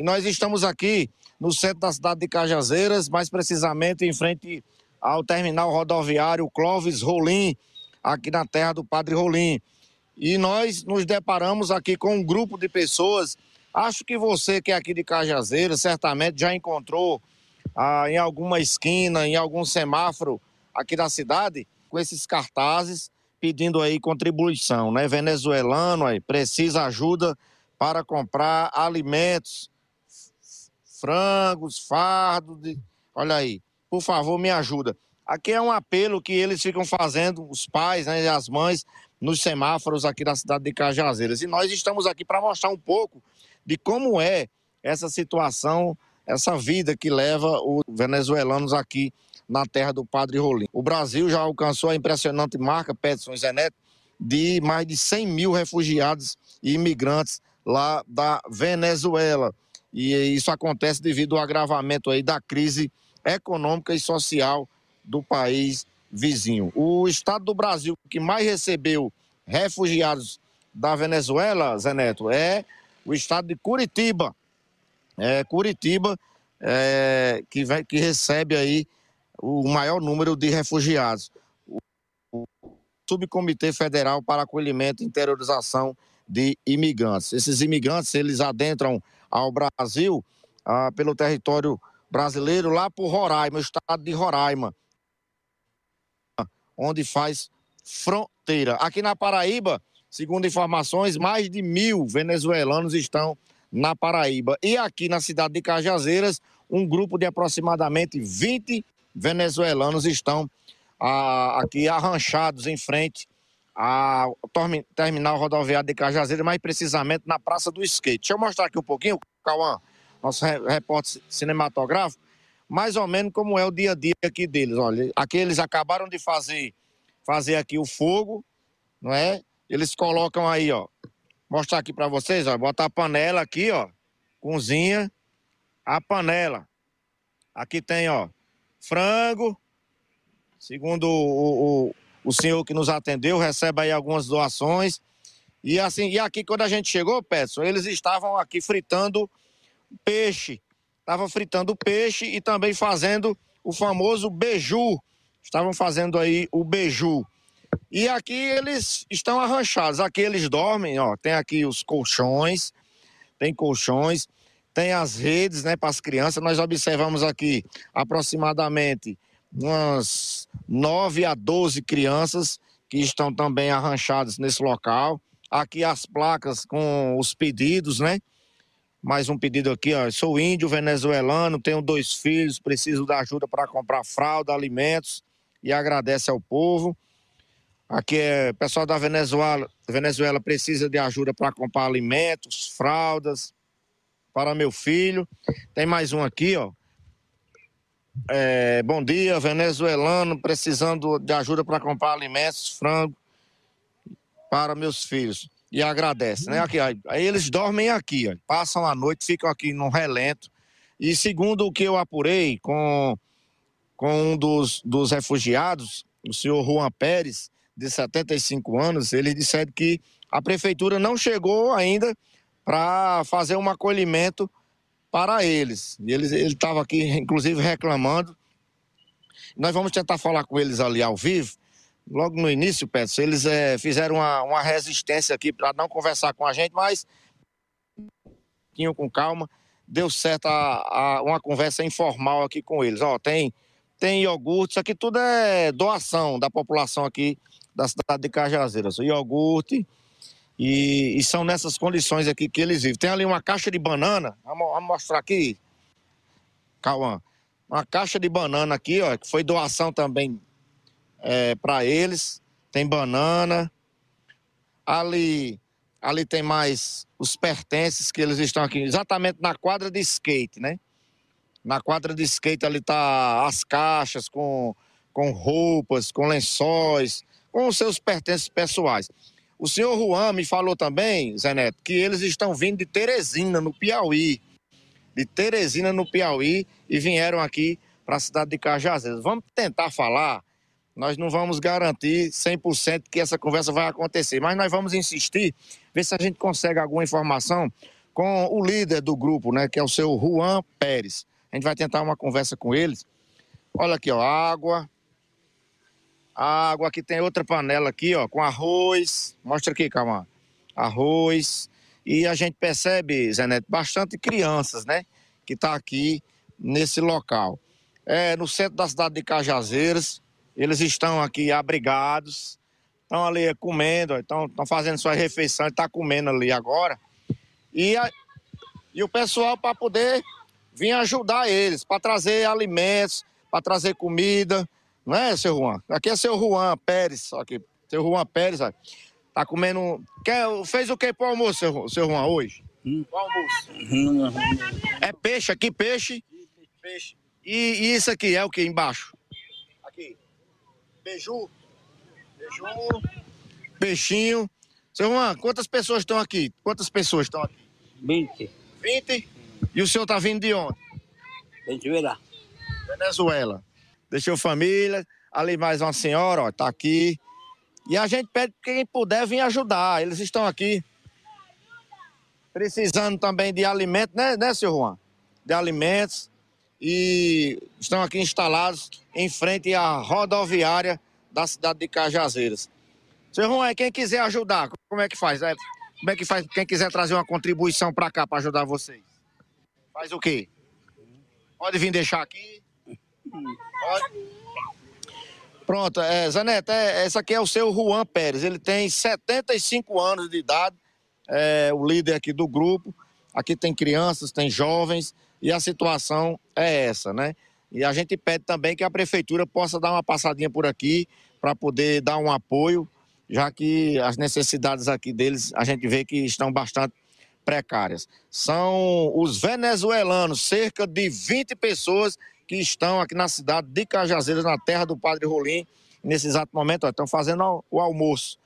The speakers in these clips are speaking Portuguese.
E nós estamos aqui no centro da cidade de Cajazeiras, mais precisamente em frente ao terminal rodoviário Clóvis Rolim, aqui na terra do Padre Rolim. E nós nos deparamos aqui com um grupo de pessoas. Acho que você que é aqui de Cajazeiras certamente já encontrou ah, em alguma esquina, em algum semáforo aqui da cidade, com esses cartazes pedindo aí contribuição, né? Venezuelano aí precisa ajuda para comprar alimentos, frangos, fardos, de... olha aí, por favor me ajuda. Aqui é um apelo que eles ficam fazendo, os pais né, e as mães, nos semáforos aqui da cidade de Cajazeiras. E nós estamos aqui para mostrar um pouco de como é essa situação, essa vida que leva os venezuelanos aqui na terra do Padre Rolim. O Brasil já alcançou a impressionante marca, Peterson Zeneto, de mais de 100 mil refugiados e imigrantes lá da Venezuela. E isso acontece devido ao agravamento aí da crise econômica e social do país vizinho. O estado do Brasil que mais recebeu refugiados da Venezuela, Zé Neto, é o estado de Curitiba. É Curitiba é, que, vai, que recebe aí o maior número de refugiados. O Subcomitê Federal para Acolhimento e Interiorização de Imigrantes. Esses imigrantes, eles adentram ao Brasil ah, pelo território brasileiro, lá por Roraima, o estado de Roraima, onde faz fronteira. Aqui na Paraíba, segundo informações, mais de mil venezuelanos estão na Paraíba. E aqui na cidade de Cajazeiras, um grupo de aproximadamente 20 venezuelanos estão ah, aqui arranchados em frente ao terminal rodoviário de Cajazeiras, mais precisamente na Praça do Skate. Deixa eu mostrar aqui um pouquinho, Cauã, nosso repórter cinematográfico, mais ou menos como é o dia a dia aqui deles. Olha, aqui eles acabaram de fazer, fazer aqui o fogo, não é? Eles colocam aí, ó, mostrar aqui para vocês, ó, botar a panela aqui, ó, cozinha, a panela. Aqui tem, ó, frango. Segundo o, o, o senhor que nos atendeu, recebe aí algumas doações. E assim, e aqui quando a gente chegou, Peterson, eles estavam aqui fritando peixe. Estavam fritando peixe e também fazendo o famoso beiju. Estavam fazendo aí o beiju. E aqui eles estão arranchados. Aqui eles dormem, ó. Tem aqui os colchões, tem colchões tem as redes né, para as crianças. Nós observamos aqui aproximadamente umas 9 a 12 crianças que estão também arranchadas nesse local. Aqui as placas com os pedidos, né? Mais um pedido aqui, ó. Sou índio venezuelano, tenho dois filhos, preciso da ajuda para comprar fralda, alimentos e agradece ao povo. Aqui é pessoal da Venezuela, Venezuela precisa de ajuda para comprar alimentos, fraldas, para meu filho. Tem mais um aqui, ó. É, bom dia, venezuelano, precisando de ajuda para comprar alimentos, frango para meus filhos. E agradece, né? Aqui, aí, eles dormem aqui, ó, passam a noite, ficam aqui no relento. E segundo o que eu apurei com, com um dos, dos refugiados, o senhor Juan Pérez, de 75 anos, ele disse que a prefeitura não chegou ainda para fazer um acolhimento para eles. Eles ele estava aqui, inclusive, reclamando. Nós vamos tentar falar com eles ali ao vivo. Logo no início, Pedro, eles é, fizeram uma, uma resistência aqui para não conversar com a gente, mas tinham com calma. Deu certo a, a, uma conversa informal aqui com eles. Ó, tem, tem iogurte, isso aqui tudo é doação da população aqui da cidade de Cajazeiras. Iogurte, e, e, são nessas condições aqui que eles vivem. Tem ali uma caixa de banana, vamos, vamos mostrar aqui, Cauã. Uma caixa de banana aqui, ó, que foi doação também é, para eles. Tem banana. Ali, ali tem mais os pertences que eles estão aqui, exatamente na quadra de skate, né? Na quadra de skate ali tá as caixas com, com roupas, com lençóis, com os seus pertences pessoais. O senhor Juan me falou também, Zé Neto, que eles estão vindo de Teresina, no Piauí. De Teresina, no Piauí, e vieram aqui para a cidade de Cajazeiras. Vamos tentar falar. Nós não vamos garantir 100% que essa conversa vai acontecer, mas nós vamos insistir, ver se a gente consegue alguma informação com o líder do grupo, né, que é o seu Juan Pérez. A gente vai tentar uma conversa com eles. Olha aqui, ó, água. Água, aqui tem outra panela aqui, ó, com arroz. Mostra aqui, calma. Arroz. E a gente percebe, Zé bastante crianças, né, que tá aqui nesse local. É no centro da cidade de Cajazeiras. Eles estão aqui abrigados, estão ali comendo, estão, estão fazendo sua refeição, está comendo ali agora. E, a, e o pessoal para poder vir ajudar eles, para trazer alimentos, para trazer comida, não é, seu Juan? Aqui é seu Juan Pérez, aqui, seu Juan Pérez, tá comendo. Quer, fez o que pro almoço, seu, seu Juan, hoje? Hum. O almoço. Hum. É peixe aqui, peixe? Peixe. E, e isso aqui é o que embaixo? Aqui. Beiju. Beiju. Peixinho. Seu Juan, quantas pessoas estão aqui? Quantas pessoas estão aqui? 20. 20? E o senhor tá vindo de onde? Venezuela. Venezuela. Deixou família. Ali mais uma senhora, ó, tá aqui. E a gente pede que quem puder vir ajudar. Eles estão aqui precisando também de alimentos, né, né, seu Juan? De alimentos. E estão aqui instalados em frente à rodoviária da cidade de Cajazeiras. Seu Juan, quem quiser ajudar, como é que faz? É, como é que faz? Quem quiser trazer uma contribuição para cá para ajudar vocês? Faz o quê? Pode vir deixar aqui? Pronto, é, Zanete, é, esse aqui é o seu Juan Pérez. Ele tem 75 anos de idade, é o líder aqui do grupo. Aqui tem crianças, tem jovens, e a situação é essa, né? E a gente pede também que a prefeitura possa dar uma passadinha por aqui para poder dar um apoio, já que as necessidades aqui deles a gente vê que estão bastante precárias. São os venezuelanos, cerca de 20 pessoas que estão aqui na cidade de Cajazeiras, na terra do Padre Rolim. Nesse exato momento, estão fazendo o almoço.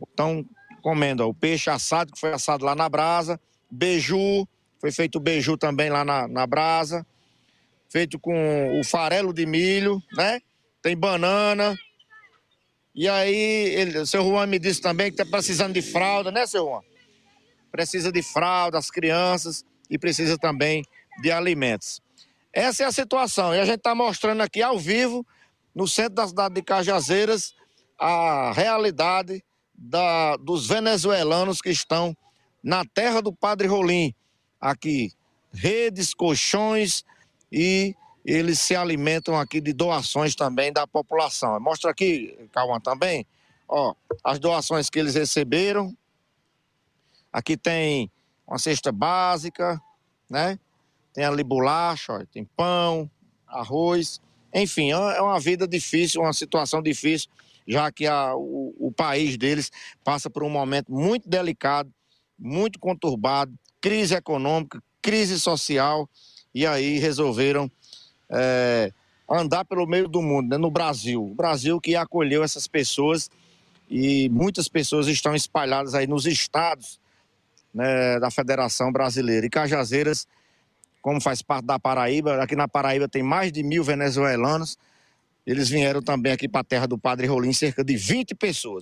Estão comendo ó, o peixe assado, que foi assado lá na brasa, beiju, foi feito beiju também lá na, na brasa, feito com o farelo de milho, né? Tem banana. E aí, ele, o seu Juan me disse também que está precisando de fralda, né, seu Juan? Precisa de fralda, as crianças, e precisa também de alimentos. Essa é a situação. E a gente está mostrando aqui ao vivo, no centro da cidade de Cajazeiras, a realidade da, dos venezuelanos que estão na terra do Padre Rolim. Aqui, redes, colchões e eles se alimentam aqui de doações também da população. Mostra aqui, Cauã, também, ó, as doações que eles receberam. Aqui tem uma cesta básica, né? Tem ali bolacha, tem pão, arroz. Enfim, é, é uma vida difícil, uma situação difícil, já que a, o, o país deles passa por um momento muito delicado, muito conturbado, crise econômica, crise social, e aí resolveram é, andar pelo meio do mundo, né, no Brasil. O Brasil que acolheu essas pessoas e muitas pessoas estão espalhadas aí nos estados né, da Federação Brasileira. E Cajazeiras como faz parte da Paraíba. Aqui na Paraíba tem mais de mil venezuelanos. Eles vieram também aqui para a terra do Padre Rolim, cerca de 20 pessoas.